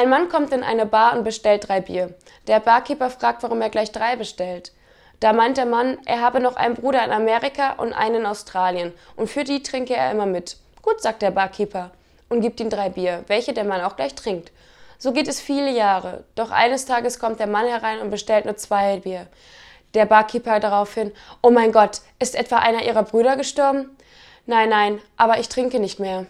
Ein Mann kommt in eine Bar und bestellt drei Bier. Der Barkeeper fragt, warum er gleich drei bestellt. Da meint der Mann, er habe noch einen Bruder in Amerika und einen in Australien und für die trinke er immer mit. Gut, sagt der Barkeeper und gibt ihm drei Bier, welche der Mann auch gleich trinkt. So geht es viele Jahre. Doch eines Tages kommt der Mann herein und bestellt nur zwei Bier. Der Barkeeper daraufhin, oh mein Gott, ist etwa einer ihrer Brüder gestorben? Nein, nein, aber ich trinke nicht mehr.